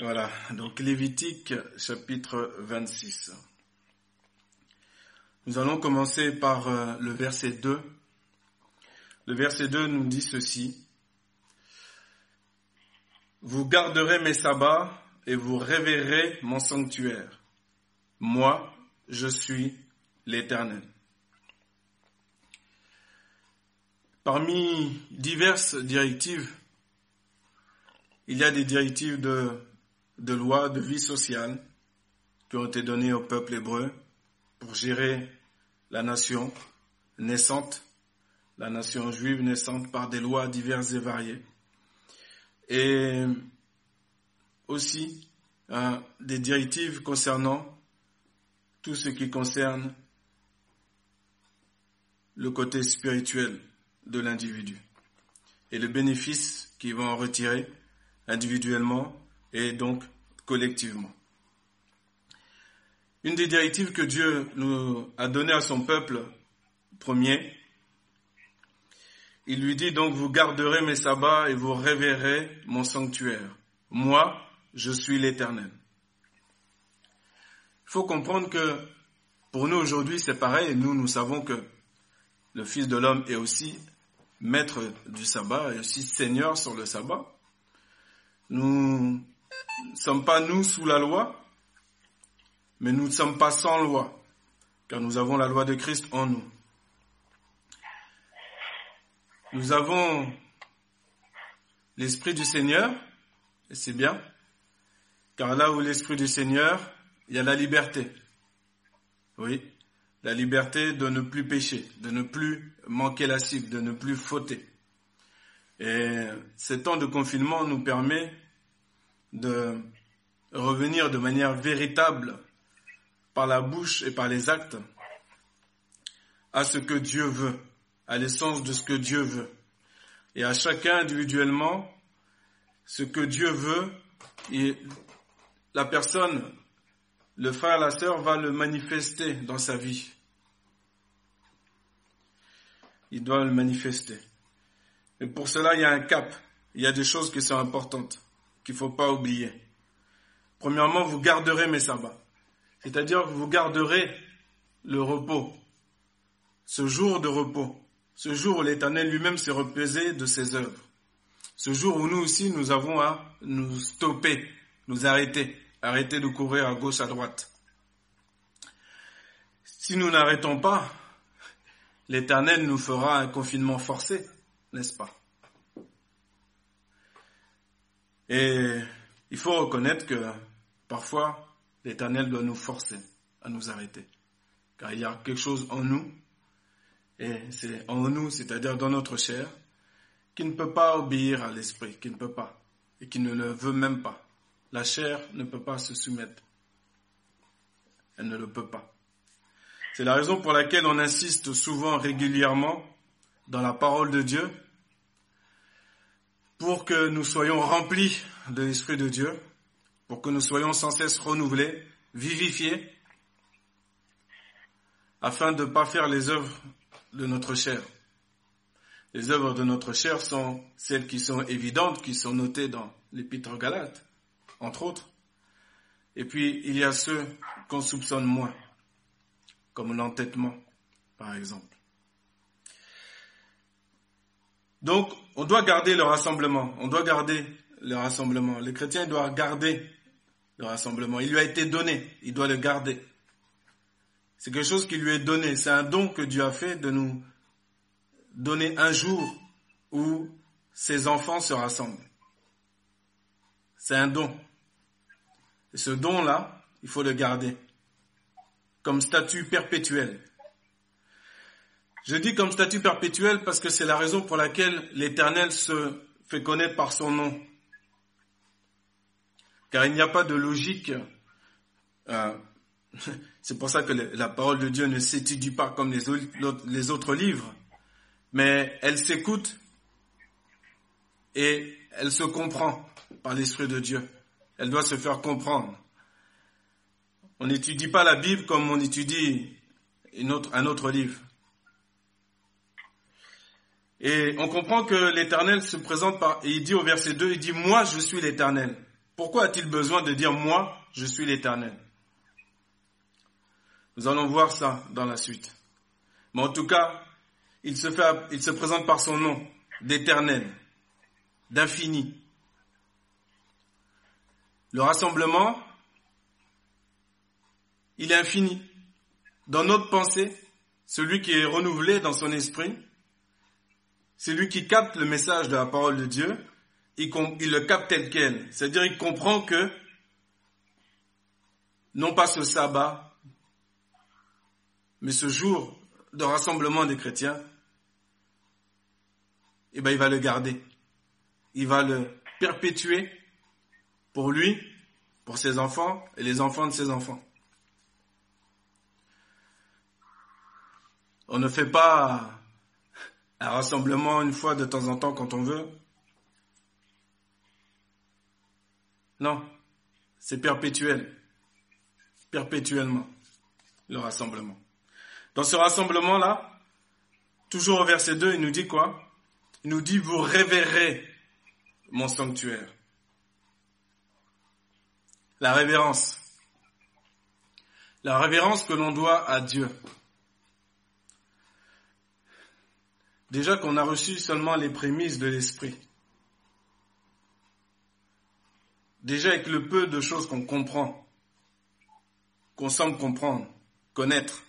Voilà, donc Lévitique chapitre 26. Nous allons commencer par euh, le verset 2. Le verset 2 nous dit ceci. Vous garderez mes sabbats et vous révérez mon sanctuaire. Moi, je suis l'Éternel. Parmi diverses directives, il y a des directives de, de loi, de vie sociale qui ont été données au peuple hébreu pour gérer la nation naissante, la nation juive naissante par des lois diverses et variées. Et aussi hein, des directives concernant tout ce qui concerne le côté spirituel de l'individu et le bénéfice qu'il va en retirer individuellement et donc collectivement. Une des directives que Dieu nous a données à son peuple premier, il lui dit donc, vous garderez mes sabbats et vous révérez mon sanctuaire. Moi, je suis l'Éternel. Il faut comprendre que pour nous aujourd'hui, c'est pareil. Nous, nous savons que le Fils de l'homme est aussi maître du sabbat et aussi seigneur sur le sabbat. Nous ne sommes pas nous sous la loi, mais nous ne sommes pas sans loi, car nous avons la loi de Christ en nous. Nous avons l'Esprit du Seigneur, et c'est bien, car là où l'Esprit du Seigneur, il y a la liberté. Oui, la liberté de ne plus pécher, de ne plus manquer la cible, de ne plus fauter. Et ce temps de confinement nous permet de revenir de manière véritable par la bouche et par les actes à ce que Dieu veut, à l'essence de ce que Dieu veut. Et à chacun individuellement, ce que Dieu veut, et la personne, le frère, la sœur va le manifester dans sa vie. Il doit le manifester. Et pour cela, il y a un cap. Il y a des choses qui sont importantes, qu'il ne faut pas oublier. Premièrement, vous garderez mes sabbats. C'est-à-dire que vous garderez le repos, ce jour de repos, ce jour où l'Éternel lui-même s'est reposé de ses œuvres, ce jour où nous aussi nous avons à nous stopper, nous arrêter, arrêter de courir à gauche, à droite. Si nous n'arrêtons pas, l'Éternel nous fera un confinement forcé, n'est-ce pas? Et il faut reconnaître que parfois l'Éternel doit nous forcer à nous arrêter. Car il y a quelque chose en nous, et c'est en nous, c'est-à-dire dans notre chair, qui ne peut pas obéir à l'Esprit, qui ne peut pas, et qui ne le veut même pas. La chair ne peut pas se soumettre. Elle ne le peut pas. C'est la raison pour laquelle on insiste souvent régulièrement dans la parole de Dieu pour que nous soyons remplis de l'Esprit de Dieu, pour que nous soyons sans cesse renouvelés, vivifiés, afin de ne pas faire les œuvres de notre chair. Les œuvres de notre chair sont celles qui sont évidentes, qui sont notées dans l'épître Galate, entre autres. Et puis, il y a ceux qu'on soupçonne moins, comme l'entêtement, par exemple. Donc, on doit garder le rassemblement. On doit garder le rassemblement. Le chrétien doit garder le rassemblement. Il lui a été donné. Il doit le garder. C'est quelque chose qui lui est donné. C'est un don que Dieu a fait de nous donner un jour où ses enfants se rassemblent. C'est un don. Et ce don-là, il faut le garder comme statut perpétuel. Je dis comme statut perpétuel parce que c'est la raison pour laquelle l'Éternel se fait connaître par son nom. Car il n'y a pas de logique. Euh, c'est pour ça que la parole de Dieu ne s'étudie pas comme les, autres livres, mais elle s'écoute et elle se comprend par l'Esprit de Dieu. Elle doit se faire comprendre. On n'étudie pas la Bible comme on étudie un autre livre. Et on comprend que l'Éternel se présente par, et il dit au verset 2, il dit, moi je suis l'Éternel. Pourquoi a-t-il besoin de dire moi, je suis l'Éternel? Nous allons voir ça dans la suite. Mais en tout cas, il se, fait, il se présente par son nom, d'éternel, d'infini. Le rassemblement, il est infini. Dans notre pensée, celui qui est renouvelé dans son esprit, celui qui capte le message de la parole de Dieu, il, le capte tel quel. C'est-à-dire, il comprend que, non pas ce sabbat, mais ce jour de rassemblement des chrétiens, eh ben, il va le garder. Il va le perpétuer pour lui, pour ses enfants et les enfants de ses enfants. On ne fait pas un rassemblement une fois de temps en temps quand on veut. Non, c'est perpétuel, perpétuellement, le rassemblement. Dans ce rassemblement-là, toujours au verset 2, il nous dit quoi? Il nous dit, vous révérez mon sanctuaire. La révérence. La révérence que l'on doit à Dieu. Déjà qu'on a reçu seulement les prémices de l'esprit. Déjà avec le peu de choses qu'on comprend, qu'on semble comprendre, connaître.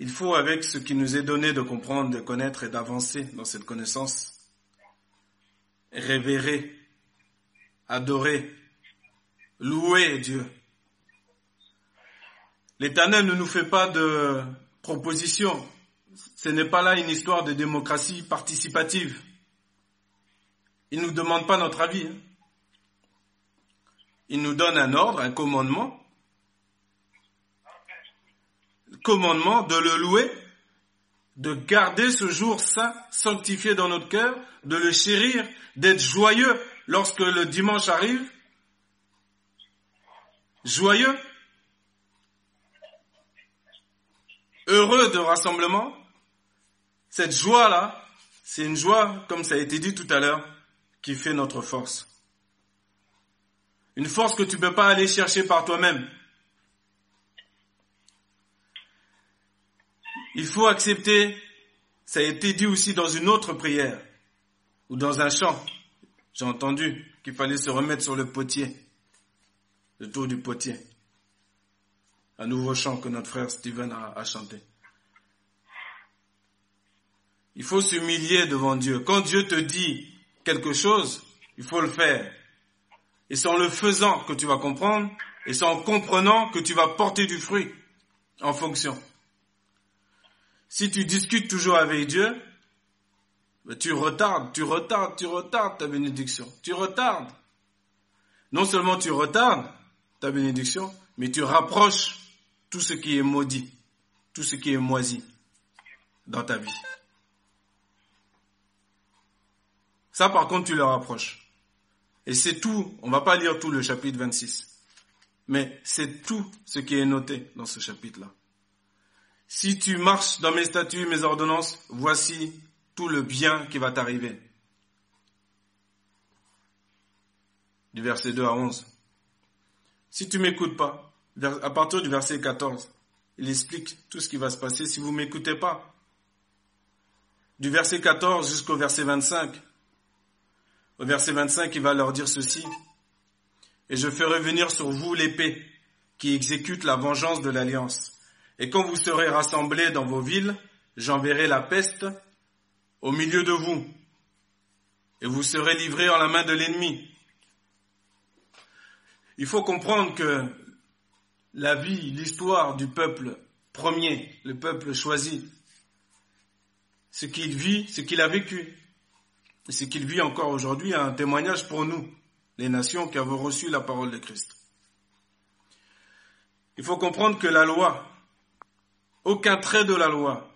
Il faut, avec ce qui nous est donné de comprendre, de connaître et d'avancer dans cette connaissance, révérer, adorer, louer Dieu. L'Éternel ne nous fait pas de proposition. Ce n'est pas là une histoire de démocratie participative. Il ne nous demande pas notre avis. Hein. Il nous donne un ordre, un commandement. commandement de le louer, de garder ce jour saint, sanctifié dans notre cœur, de le chérir, d'être joyeux lorsque le dimanche arrive. Joyeux. Heureux de rassemblement. Cette joie-là, c'est une joie, comme ça a été dit tout à l'heure, qui fait notre force. Une force que tu ne peux pas aller chercher par toi-même. Il faut accepter, ça a été dit aussi dans une autre prière, ou dans un chant. J'ai entendu qu'il fallait se remettre sur le potier, le tour du potier. Un nouveau chant que notre frère Steven a, chanté. Il faut s'humilier devant Dieu. Quand Dieu te dit quelque chose, il faut le faire. Et c'est en le faisant que tu vas comprendre, et c'est en comprenant que tu vas porter du fruit en fonction. Si tu discutes toujours avec Dieu, ben, tu retardes, tu retardes, tu retardes ta bénédiction. Tu retardes. Non seulement tu retardes ta bénédiction, mais tu rapproches tout ce qui est maudit, tout ce qui est moisi dans ta vie. Ça, par contre, tu le rapproches. Et c'est tout. On va pas lire tout le chapitre 26. Mais c'est tout ce qui est noté dans ce chapitre-là. Si tu marches dans mes statuts, mes ordonnances, voici tout le bien qui va t'arriver. Du verset 2 à 11. Si tu m'écoutes pas, à partir du verset 14, il explique tout ce qui va se passer si vous m'écoutez pas. Du verset 14 jusqu'au verset 25, au verset 25, il va leur dire ceci. Et je ferai venir sur vous l'épée qui exécute la vengeance de l'alliance. Et quand vous serez rassemblés dans vos villes, j'enverrai la peste au milieu de vous. Et vous serez livrés en la main de l'ennemi. Il faut comprendre que la vie, l'histoire du peuple premier, le peuple choisi, ce qu'il vit, ce qu'il a vécu, et ce qu'il vit encore aujourd'hui est un témoignage pour nous, les nations qui avons reçu la parole de Christ. Il faut comprendre que la loi, aucun trait de la loi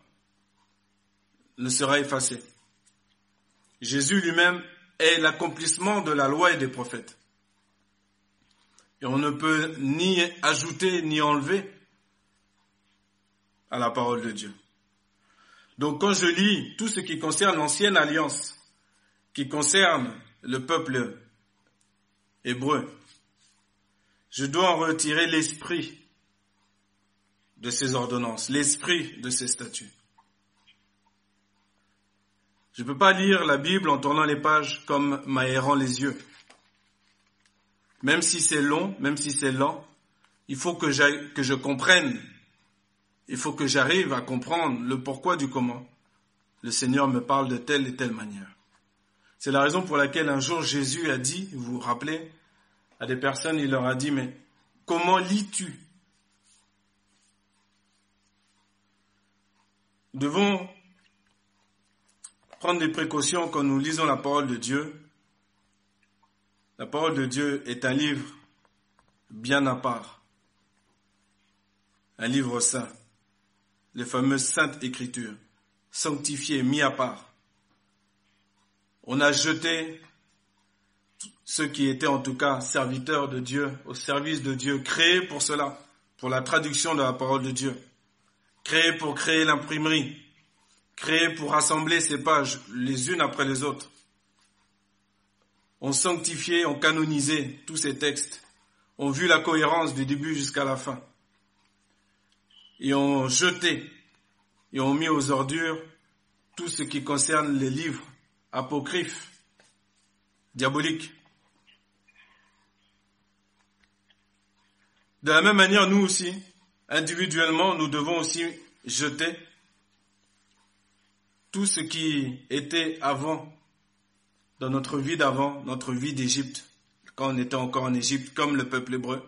ne sera effacé. Jésus lui-même est l'accomplissement de la loi et des prophètes. Et on ne peut ni ajouter ni enlever à la parole de Dieu. Donc quand je lis tout ce qui concerne l'ancienne alliance, qui concerne le peuple hébreu. Je dois en retirer l'esprit de ces ordonnances, l'esprit de ces statuts. Je ne peux pas lire la Bible en tournant les pages comme m'aérant les yeux. Même si c'est long, même si c'est lent, il faut que, que je comprenne, il faut que j'arrive à comprendre le pourquoi du comment. Le Seigneur me parle de telle et telle manière. C'est la raison pour laquelle un jour Jésus a dit, vous vous rappelez, à des personnes, il leur a dit, mais comment lis-tu? Nous devons prendre des précautions quand nous lisons la parole de Dieu. La parole de Dieu est un livre bien à part, un livre saint, les fameuses saintes écritures, sanctifiées, mis à part. On a jeté ceux qui étaient en tout cas serviteurs de Dieu, au service de Dieu, créés pour cela, pour la traduction de la parole de Dieu, créés pour créer l'imprimerie, créés pour rassembler ces pages les unes après les autres. On sanctifié, on canonisé tous ces textes, on vu la cohérence du début jusqu'à la fin, et on jeté et on mis aux ordures tout ce qui concerne les livres apocryphes, diaboliques. De la même manière, nous aussi, individuellement, nous devons aussi jeter tout ce qui était avant, dans notre vie d'avant, notre vie d'Égypte, quand on était encore en Égypte, comme le peuple hébreu.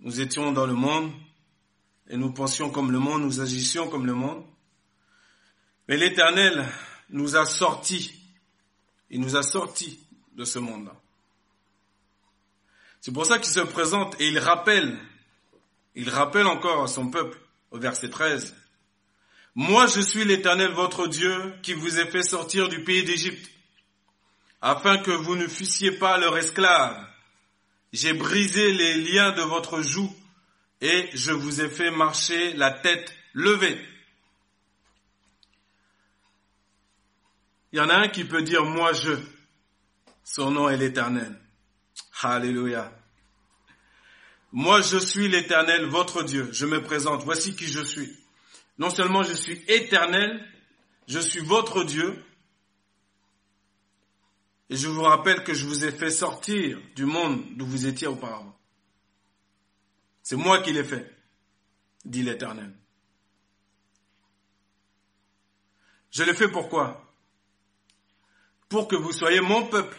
Nous étions dans le monde et nous pensions comme le monde, nous agissions comme le monde. Mais l'Éternel nous a sortis, il nous a sortis de ce monde-là. C'est pour ça qu'il se présente et il rappelle, il rappelle encore à son peuple au verset 13, Moi je suis l'Éternel votre Dieu qui vous ai fait sortir du pays d'Égypte, afin que vous ne fussiez pas leur esclave. J'ai brisé les liens de votre joue et je vous ai fait marcher la tête levée. Il y en a un qui peut dire moi je. Son nom est l'Éternel. Alléluia. Moi, je suis l'éternel, votre Dieu. Je me présente. Voici qui je suis. Non seulement je suis éternel, je suis votre Dieu. Et je vous rappelle que je vous ai fait sortir du monde d'où vous étiez auparavant. C'est moi qui l'ai fait, dit l'Éternel. Je l'ai fait pourquoi? Pour que vous soyez mon peuple.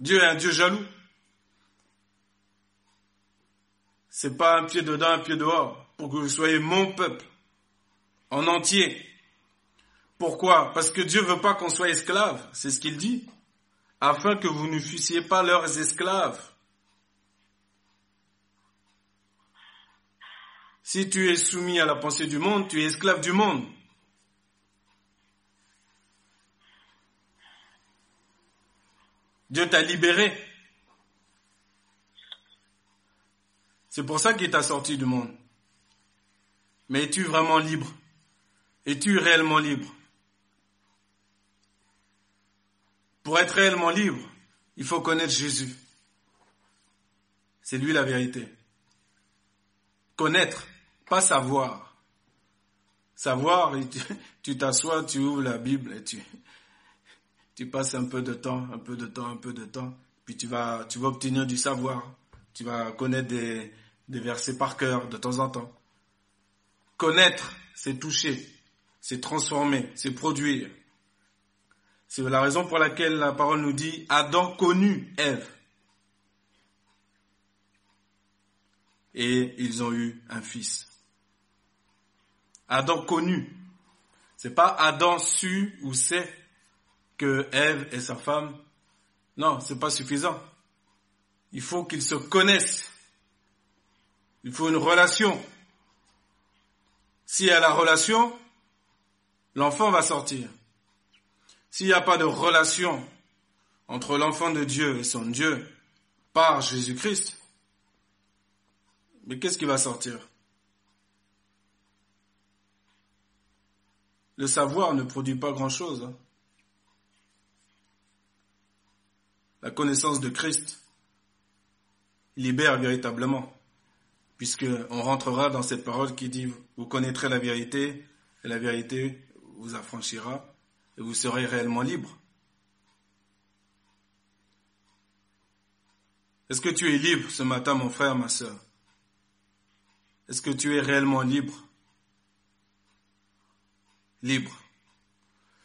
Dieu est un Dieu jaloux. C'est pas un pied dedans, un pied dehors, pour que vous soyez mon peuple, en entier. Pourquoi? Parce que Dieu veut pas qu'on soit esclave, c'est ce qu'il dit, afin que vous ne fussiez pas leurs esclaves. Si tu es soumis à la pensée du monde, tu es esclave du monde. Dieu t'a libéré. C'est pour ça qu'il t'a sorti du monde. Mais es-tu vraiment libre? Es-tu réellement libre? Pour être réellement libre, il faut connaître Jésus. C'est lui la vérité. Connaître, pas savoir. Savoir, tu t'assois, tu ouvres la Bible et tu, passes un peu de temps, un peu de temps, un peu de temps, puis tu vas, tu vas obtenir du savoir, tu vas connaître des, des versets par cœur de temps en temps. Connaître, c'est toucher, c'est transformer, c'est produire. C'est la raison pour laquelle la parole nous dit Adam connut Ève. Et ils ont eu un fils. Adam connu. C'est pas Adam su ou sait que Ève est sa femme. Non, c'est pas suffisant. Il faut qu'ils se connaissent. Il faut une relation. S'il y a la relation, l'enfant va sortir. S'il n'y a pas de relation entre l'enfant de Dieu et son Dieu par Jésus-Christ, mais qu'est-ce qui va sortir? Le savoir ne produit pas grand-chose. Hein. La connaissance de Christ libère véritablement, puisqu'on rentrera dans cette parole qui dit vous connaîtrez la vérité et la vérité vous affranchira et vous serez réellement libre. Est-ce que tu es libre ce matin, mon frère, ma soeur Est-ce que tu es réellement libre? Libre.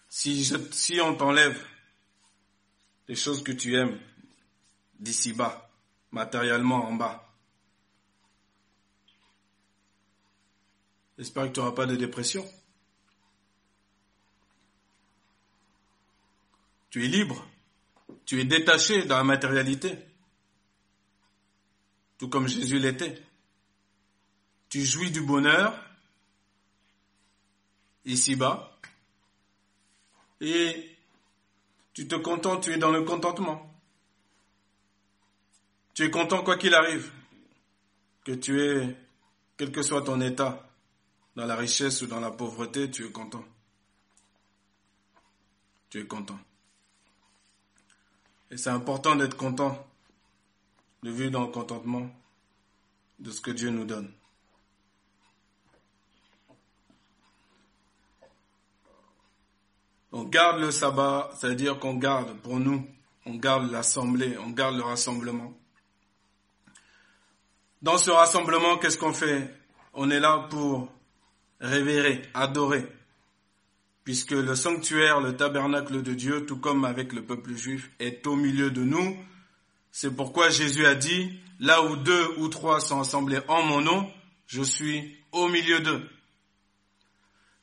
Si, je, si on t'enlève les choses que tu aimes d'ici bas, matériellement en bas, j'espère que tu n'auras pas de dépression. Tu es libre. Tu es détaché dans la matérialité. Tout comme Jésus l'était. Tu jouis du bonheur ici-bas et tu te contentes, tu es dans le contentement. Tu es content quoi qu'il arrive, que tu es, quel que soit ton état, dans la richesse ou dans la pauvreté, tu es content. Tu es content. Et c'est important d'être content, de vivre dans le contentement de ce que Dieu nous donne. On garde le sabbat, c'est-à-dire qu'on garde pour nous, on garde l'assemblée, on garde le rassemblement. Dans ce rassemblement, qu'est-ce qu'on fait? On est là pour révérer, adorer, puisque le sanctuaire, le tabernacle de Dieu, tout comme avec le peuple juif, est au milieu de nous. C'est pourquoi Jésus a dit, là où deux ou trois sont assemblés en mon nom, je suis au milieu d'eux.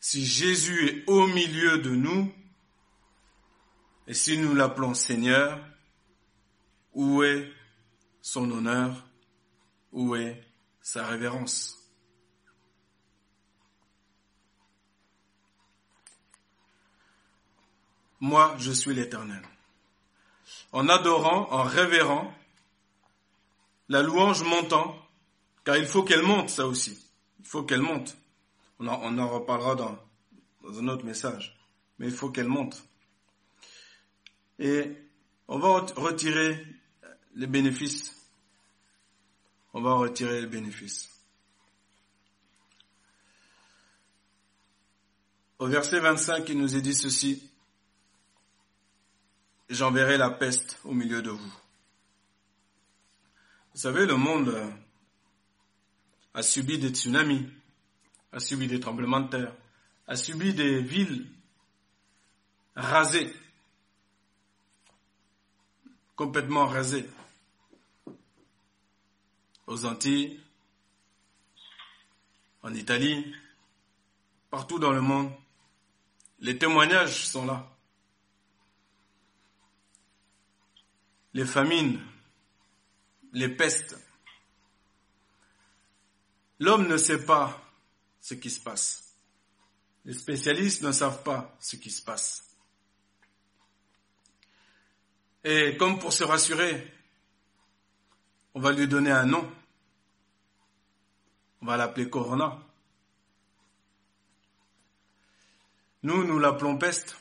Si Jésus est au milieu de nous, et si nous l'appelons Seigneur, où est son honneur, où est sa révérence? Moi, je suis l'Éternel. En adorant, en révérant, la louange montant, car il faut qu'elle monte, ça aussi. Il faut qu'elle monte. On en, reparlera dans, un autre message. Mais il faut qu'elle monte. Et on va retirer les bénéfices. On va retirer les bénéfices. Au verset 25, il nous est dit ceci j'enverrai la peste au milieu de vous. Vous savez, le monde a subi des tsunamis, a subi des tremblements de terre, a subi des villes rasées, complètement rasées, aux Antilles, en Italie, partout dans le monde. Les témoignages sont là. Les famines, les pestes. L'homme ne sait pas ce qui se passe. Les spécialistes ne savent pas ce qui se passe. Et comme pour se rassurer, on va lui donner un nom. On va l'appeler Corona. Nous, nous l'appelons peste.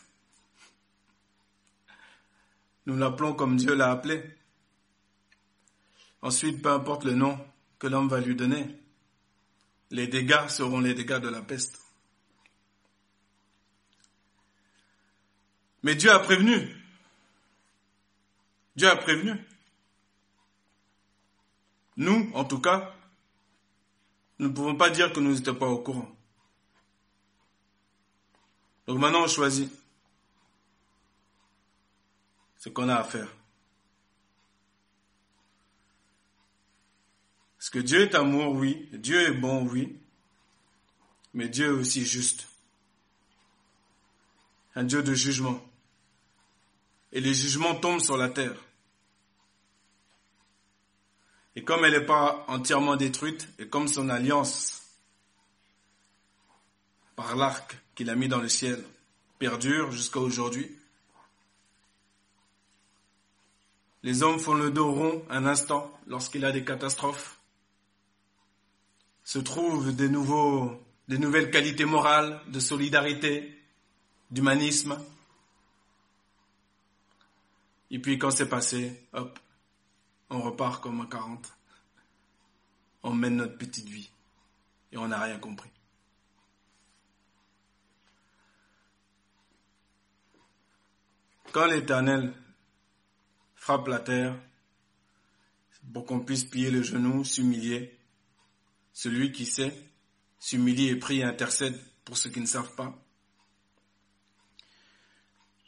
Nous l'appelons comme Dieu l'a appelé. Ensuite, peu importe le nom que l'homme va lui donner, les dégâts seront les dégâts de la peste. Mais Dieu a prévenu. Dieu a prévenu. Nous, en tout cas, nous ne pouvons pas dire que nous n'étions pas au courant. Donc maintenant, on choisit ce qu'on a à faire. Parce que Dieu est amour, oui. Dieu est bon, oui. Mais Dieu est aussi juste. Un Dieu de jugement. Et les jugements tombent sur la terre. Et comme elle n'est pas entièrement détruite, et comme son alliance par l'arc qu'il a mis dans le ciel perdure jusqu'à aujourd'hui, Les hommes font le dos rond un instant lorsqu'il y a des catastrophes. Se trouvent des, nouveaux, des nouvelles qualités morales, de solidarité, d'humanisme. Et puis quand c'est passé, hop, on repart comme à 40. On mène notre petite vie. Et on n'a rien compris. Quand l'Éternel frappe la terre, pour qu'on puisse plier le genou, s'humilier, celui qui sait s'humilie et prie et intercède pour ceux qui ne savent pas.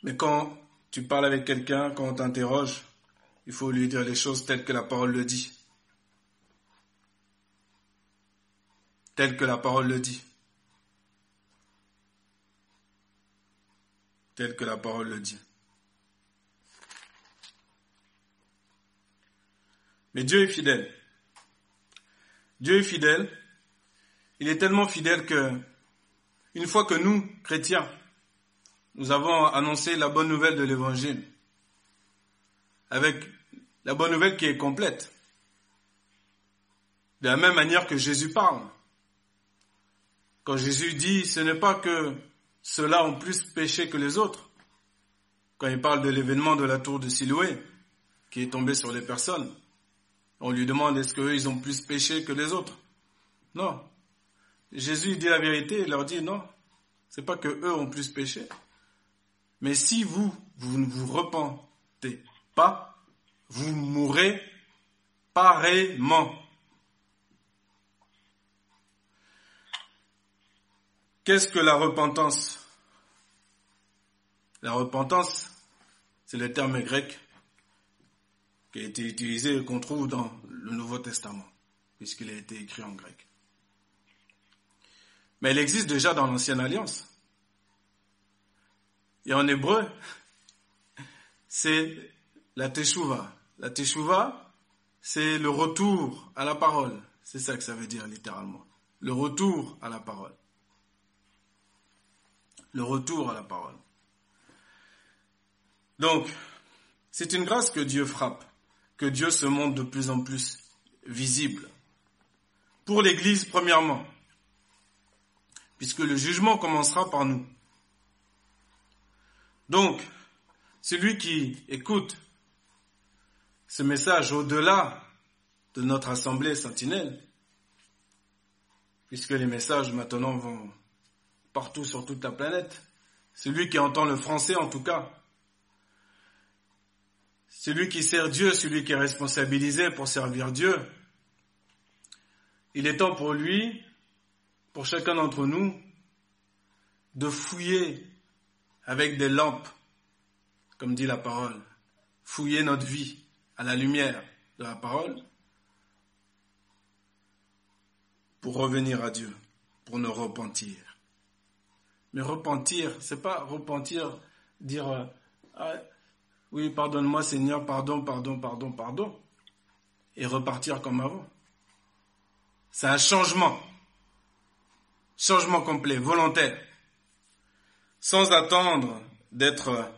Mais quand tu parles avec quelqu'un, quand on t'interroge, il faut lui dire les choses telles que la parole le dit. Telles que la parole le dit. Telles que la parole le dit. Mais Dieu est fidèle. Dieu est fidèle. Il est tellement fidèle que, une fois que nous, chrétiens, nous avons annoncé la bonne nouvelle de l'évangile, avec la bonne nouvelle qui est complète, de la même manière que Jésus parle. Quand Jésus dit, ce n'est pas que ceux-là ont plus péché que les autres, quand il parle de l'événement de la tour de Siloué, qui est tombé sur les personnes, on lui demande est-ce qu'eux, ils ont plus péché que les autres? Non. Jésus dit la vérité, il leur dit non. C'est pas que eux ont plus péché. Mais si vous, vous ne vous repentez pas, vous mourrez pareillement. Qu'est-ce que la repentance? La repentance, c'est le terme grec qui a été utilisé et qu'on trouve dans le Nouveau Testament, puisqu'il a été écrit en grec. Mais elle existe déjà dans l'Ancienne Alliance. Et en hébreu, c'est la teshuva. La teshuva, c'est le retour à la parole. C'est ça que ça veut dire littéralement. Le retour à la parole. Le retour à la parole. Donc, c'est une grâce que Dieu frappe que Dieu se montre de plus en plus visible. Pour l'Église, premièrement, puisque le jugement commencera par nous. Donc, celui qui écoute ce message au-delà de notre assemblée sentinelle, puisque les messages maintenant vont partout sur toute la planète, celui qui entend le français en tout cas, celui qui sert Dieu, celui qui est responsabilisé pour servir Dieu, il est temps pour lui, pour chacun d'entre nous, de fouiller avec des lampes, comme dit la parole, fouiller notre vie à la lumière de la parole pour revenir à Dieu, pour nous repentir. Mais repentir, c'est pas repentir, dire euh, ah, oui, pardonne-moi Seigneur, pardon, pardon, pardon, pardon, et repartir comme avant. C'est un changement, changement complet, volontaire, sans attendre d'être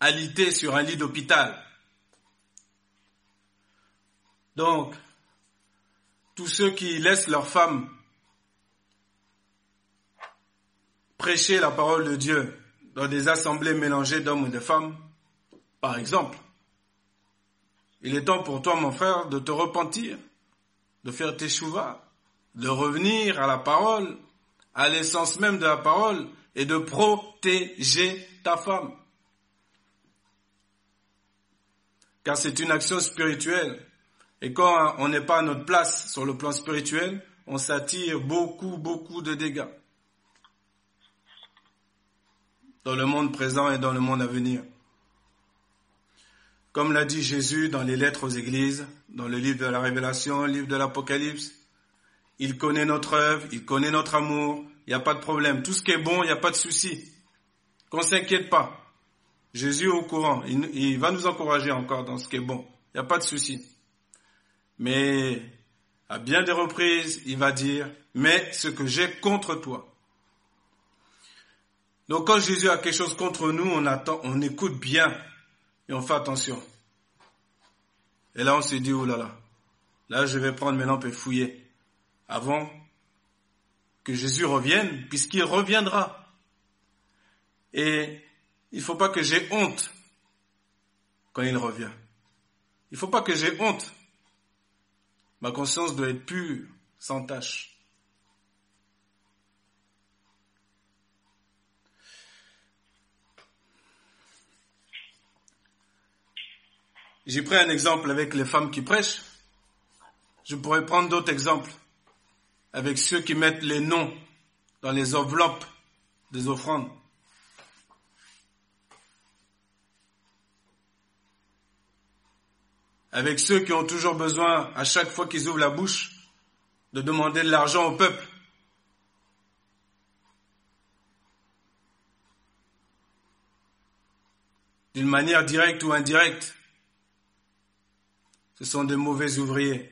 alité sur un lit d'hôpital. Donc, tous ceux qui laissent leurs femmes prêcher la parole de Dieu dans des assemblées mélangées d'hommes et de femmes, par exemple, il est temps pour toi, mon frère, de te repentir, de faire tes chouvas, de revenir à la parole, à l'essence même de la parole, et de protéger ta femme. Car c'est une action spirituelle. Et quand on n'est pas à notre place sur le plan spirituel, on s'attire beaucoup, beaucoup de dégâts. Dans le monde présent et dans le monde à venir. Comme l'a dit Jésus dans les lettres aux églises, dans le livre de la Révélation, le livre de l'Apocalypse, il connaît notre œuvre, il connaît notre amour, il n'y a pas de problème. Tout ce qui est bon, il n'y a pas de souci. Qu'on s'inquiète pas. Jésus est au courant, il, il, va nous encourager encore dans ce qui est bon. Il n'y a pas de souci. Mais à bien des reprises, il va dire, mais ce que j'ai contre toi. Donc quand Jésus a quelque chose contre nous, on attend, on écoute bien et on fait attention. Et là, on se dit, oh là là, là, je vais prendre mes lampes et fouiller avant que Jésus revienne, puisqu'il reviendra. Et il faut pas que j'ai honte quand il revient. Il faut pas que j'ai honte. Ma conscience doit être pure, sans tache. J'ai pris un exemple avec les femmes qui prêchent. Je pourrais prendre d'autres exemples avec ceux qui mettent les noms dans les enveloppes des offrandes. Avec ceux qui ont toujours besoin, à chaque fois qu'ils ouvrent la bouche, de demander de l'argent au peuple. D'une manière directe ou indirecte. Ce sont des mauvais ouvriers.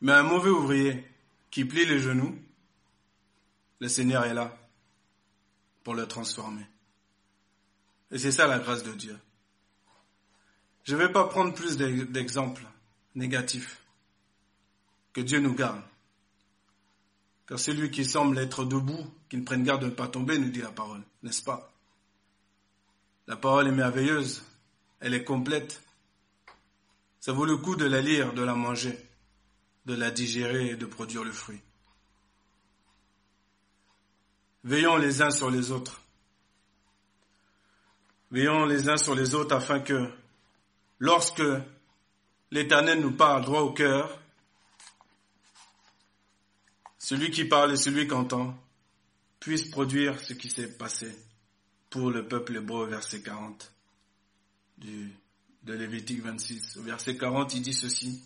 Mais un mauvais ouvrier qui plie les genoux, le Seigneur est là pour le transformer. Et c'est ça la grâce de Dieu. Je ne vais pas prendre plus d'exemples négatifs. Que Dieu nous garde. Car celui qui semble être debout, qui ne prenne garde de ne pas tomber, nous dit la parole, n'est-ce pas? La parole est merveilleuse, elle est complète. Ça vaut le coup de la lire, de la manger de la digérer et de produire le fruit. Veillons les uns sur les autres. Veillons les uns sur les autres afin que lorsque l'Éternel nous parle droit au cœur, celui qui parle et celui qui entend puisse produire ce qui s'est passé pour le peuple hébreu, verset 40 du, de Lévitique 26. Au verset 40, il dit ceci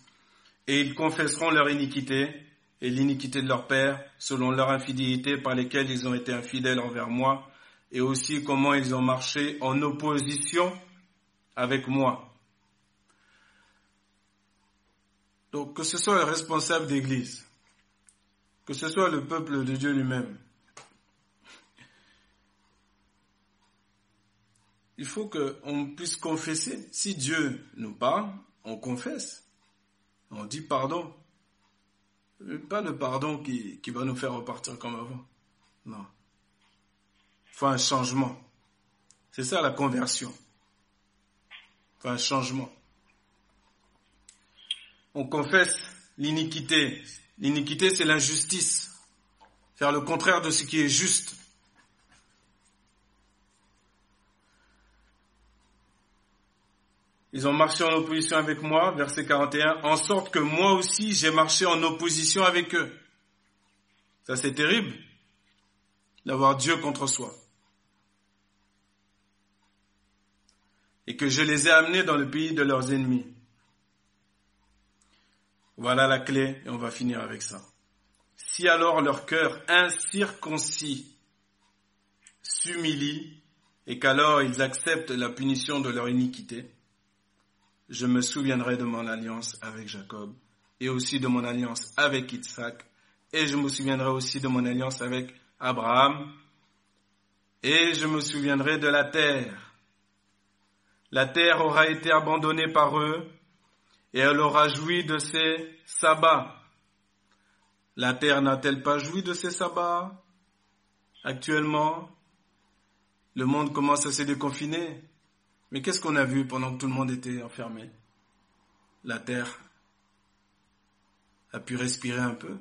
et ils confesseront leur iniquité et l'iniquité de leur père selon leur infidélité par lesquelles ils ont été infidèles envers moi et aussi comment ils ont marché en opposition avec moi. Donc que ce soit le responsable d'église, que ce soit le peuple de Dieu lui-même, il faut qu'on puisse confesser. Si Dieu nous parle, on confesse. On dit pardon. Pas le pardon qui, va nous faire repartir comme avant. Non. Il faut un changement. C'est ça la conversion. Il faut un changement. On confesse l'iniquité. L'iniquité, c'est l'injustice. Faire le contraire de ce qui est juste. Ils ont marché en opposition avec moi, verset 41, en sorte que moi aussi j'ai marché en opposition avec eux. Ça c'est terrible d'avoir Dieu contre soi. Et que je les ai amenés dans le pays de leurs ennemis. Voilà la clé et on va finir avec ça. Si alors leur cœur incirconcis s'humilie et qu'alors ils acceptent la punition de leur iniquité, je me souviendrai de mon alliance avec Jacob et aussi de mon alliance avec Isaac et je me souviendrai aussi de mon alliance avec Abraham et je me souviendrai de la terre. La terre aura été abandonnée par eux et elle aura joui de ses sabbats. La terre n'a-t-elle pas joui de ses sabbats? Actuellement, le monde commence à se déconfiner. Mais qu'est-ce qu'on a vu pendant que tout le monde était enfermé? La terre a pu respirer un peu.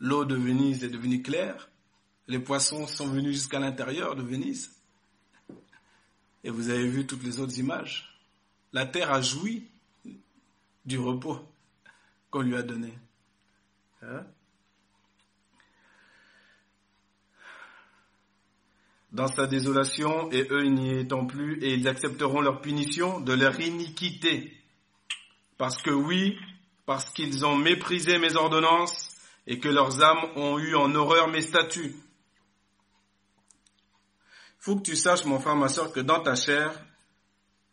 L'eau de Venise est devenue claire. Les poissons sont venus jusqu'à l'intérieur de Venise. Et vous avez vu toutes les autres images. La terre a joui du repos qu'on lui a donné. Hein? Dans sa désolation, et eux n'y étant plus, et ils accepteront leur punition de leur iniquité. Parce que oui, parce qu'ils ont méprisé mes ordonnances, et que leurs âmes ont eu en horreur mes statuts. Faut que tu saches, mon frère, ma soeur, que dans ta chair,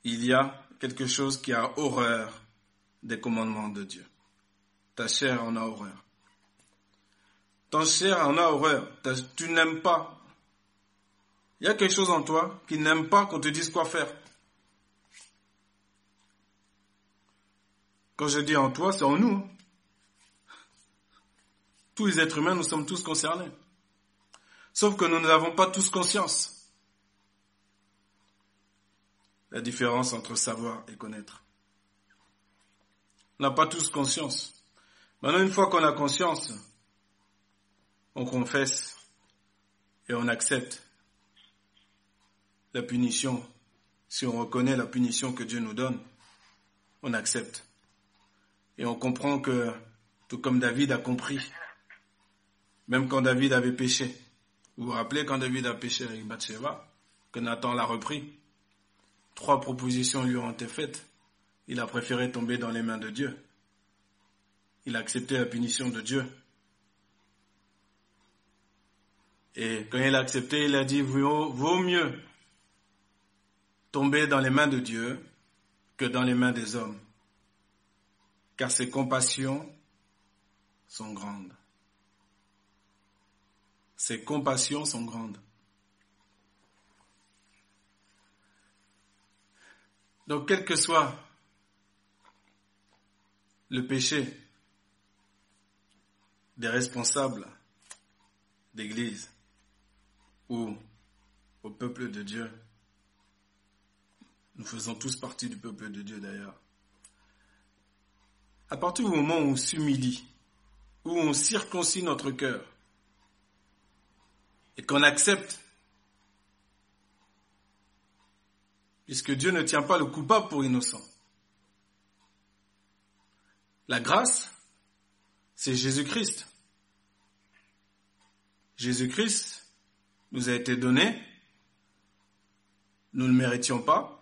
il y a quelque chose qui a horreur des commandements de Dieu. Ta chair en a horreur. Ta chair en a horreur. Tu n'aimes pas il y a quelque chose en toi qui n'aime pas qu'on te dise quoi faire. Quand je dis en toi, c'est en nous. Tous les êtres humains, nous sommes tous concernés. Sauf que nous n'avons pas tous conscience. la différence entre savoir et connaître. On n'a pas tous conscience. Maintenant, une fois qu'on a conscience, on confesse et on accepte la punition. Si on reconnaît la punition que Dieu nous donne, on accepte. Et on comprend que, tout comme David a compris, même quand David avait péché, vous vous rappelez quand David a péché avec Bathsheba, que Nathan l'a repris, trois propositions lui ont été faites. Il a préféré tomber dans les mains de Dieu. Il a accepté la punition de Dieu. Et quand il a accepté, il a dit, vaut, vaut mieux tomber dans les mains de Dieu que dans les mains des hommes, car ses compassions sont grandes. Ses compassions sont grandes. Donc, quel que soit le péché des responsables d'église ou au peuple de Dieu, nous faisons tous partie du peuple de Dieu d'ailleurs. À partir du moment où on s'humilie, où on circoncis notre cœur, et qu'on accepte, puisque Dieu ne tient pas le coupable pour innocent. La grâce, c'est Jésus-Christ. Jésus-Christ nous a été donné, nous ne le méritions pas,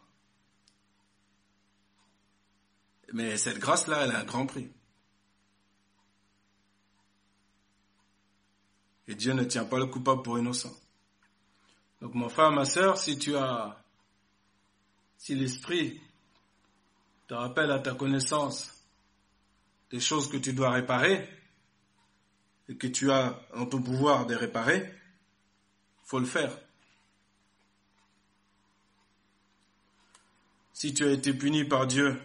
mais cette grâce-là, elle a un grand prix. Et Dieu ne tient pas le coupable pour innocent. Donc mon frère, ma soeur, si tu as, si l'Esprit te rappelle à ta connaissance des choses que tu dois réparer et que tu as en ton pouvoir de réparer, faut le faire. Si tu as été puni par Dieu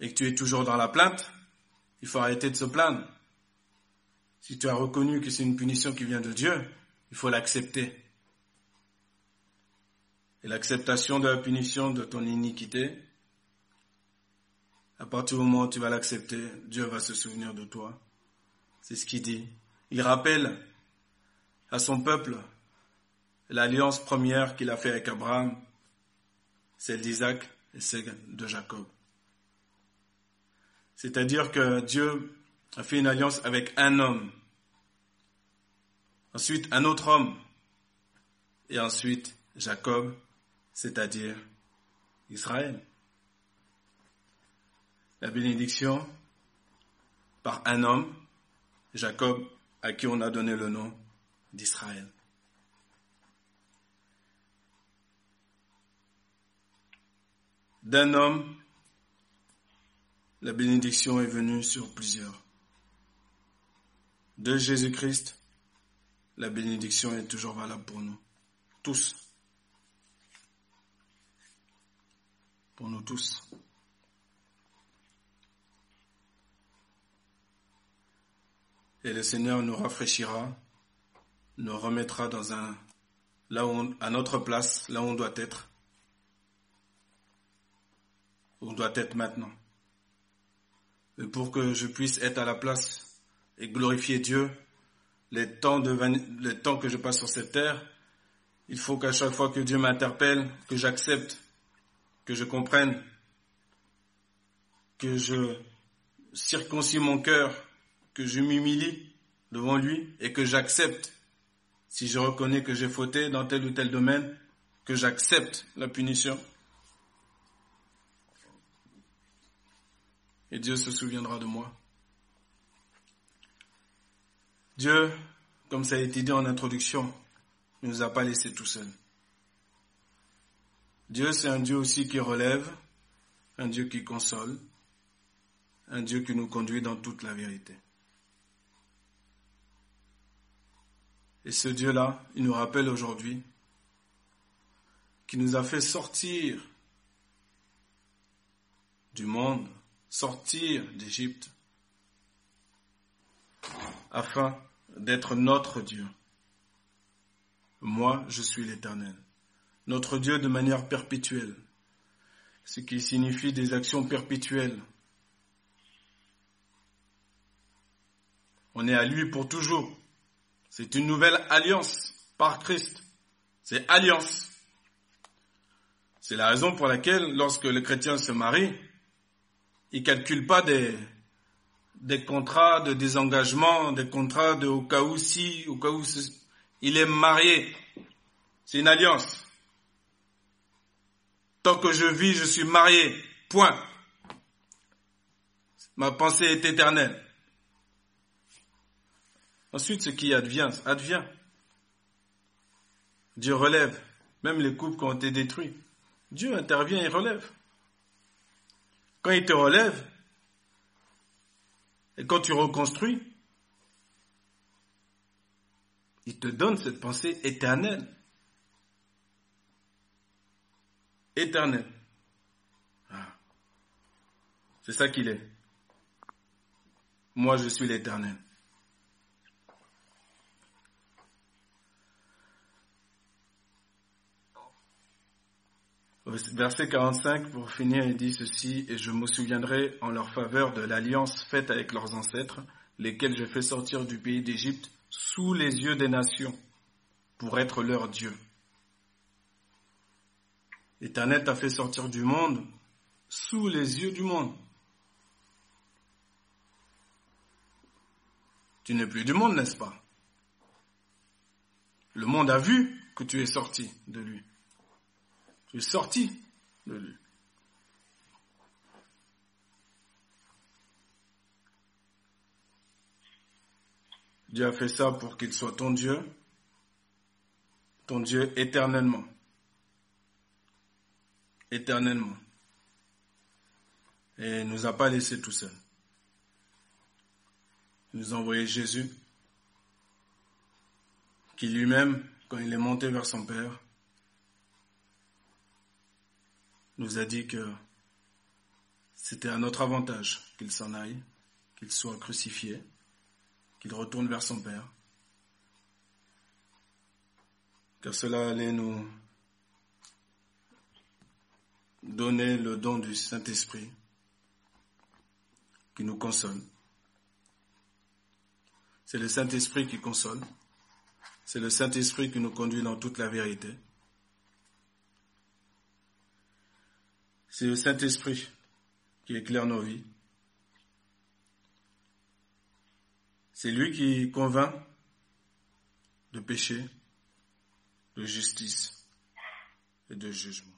et que tu es toujours dans la plainte, il faut arrêter de se plaindre. Si tu as reconnu que c'est une punition qui vient de Dieu, il faut l'accepter. Et l'acceptation de la punition de ton iniquité, à partir du moment où tu vas l'accepter, Dieu va se souvenir de toi. C'est ce qu'il dit. Il rappelle à son peuple l'alliance première qu'il a fait avec Abraham, celle d'Isaac et celle de Jacob. C'est-à-dire que Dieu a fait une alliance avec un homme, ensuite un autre homme, et ensuite Jacob, c'est-à-dire Israël. La bénédiction par un homme, Jacob, à qui on a donné le nom d'Israël. D'un homme, la bénédiction est venue sur plusieurs. De Jésus-Christ, la bénédiction est toujours valable pour nous, tous. Pour nous tous. Et le Seigneur nous rafraîchira, nous remettra dans un, là où à notre place, là où on doit être, où on doit être maintenant pour que je puisse être à la place et glorifier Dieu, les temps, que je passe sur cette terre, il faut qu'à chaque fois que Dieu m'interpelle, que j'accepte, que je comprenne, que je circoncis mon cœur, que je m'humilie devant lui et que j'accepte, si je reconnais que j'ai fauté dans tel ou tel domaine, que j'accepte la punition. Et Dieu se souviendra de moi. Dieu, comme ça a été dit en introduction, ne nous a pas laissés tout seuls. Dieu, c'est un Dieu aussi qui relève, un Dieu qui console, un Dieu qui nous conduit dans toute la vérité. Et ce Dieu-là, il nous rappelle aujourd'hui qu'il nous a fait sortir du monde sortir d'Égypte afin d'être notre Dieu. Moi, je suis l'Éternel, notre Dieu de manière perpétuelle, ce qui signifie des actions perpétuelles. On est à lui pour toujours. C'est une nouvelle alliance par Christ. C'est alliance. C'est la raison pour laquelle, lorsque le chrétien se il calcule pas des, des contrats de désengagement, des contrats de au cas où si, au cas où il est marié. C'est une alliance. Tant que je vis, je suis marié. Point. Ma pensée est éternelle. Ensuite, ce qui advient, advient. Dieu relève. Même les couples qui ont été détruits. Dieu intervient et relève. Quand il te relève, et quand tu reconstruis, il te donne cette pensée éternelle. Éternelle. Ah. C'est ça qu'il est. Moi, je suis l'éternel. Verset 45, pour finir, il dit ceci, et je me souviendrai en leur faveur de l'alliance faite avec leurs ancêtres, lesquels je fais sortir du pays d'Égypte sous les yeux des nations, pour être leur Dieu. L'Éternel t'a fait sortir du monde sous les yeux du monde. Tu n'es plus du monde, n'est-ce pas? Le monde a vu que tu es sorti de lui. Tu es sorti de lui. Dieu a fait ça pour qu'il soit ton Dieu, ton Dieu éternellement. Éternellement. Et il ne nous a pas laissés tout seuls. Il nous a envoyé Jésus, qui lui-même, quand il est monté vers son Père, nous a dit que c'était à notre avantage qu'il s'en aille, qu'il soit crucifié, qu'il retourne vers son Père, car cela allait nous donner le don du Saint-Esprit qui nous console. C'est le Saint-Esprit qui console. C'est le Saint-Esprit qui nous conduit dans toute la vérité. C'est le Saint-Esprit qui éclaire nos vies. C'est lui qui convainc de péché, de justice et de jugement.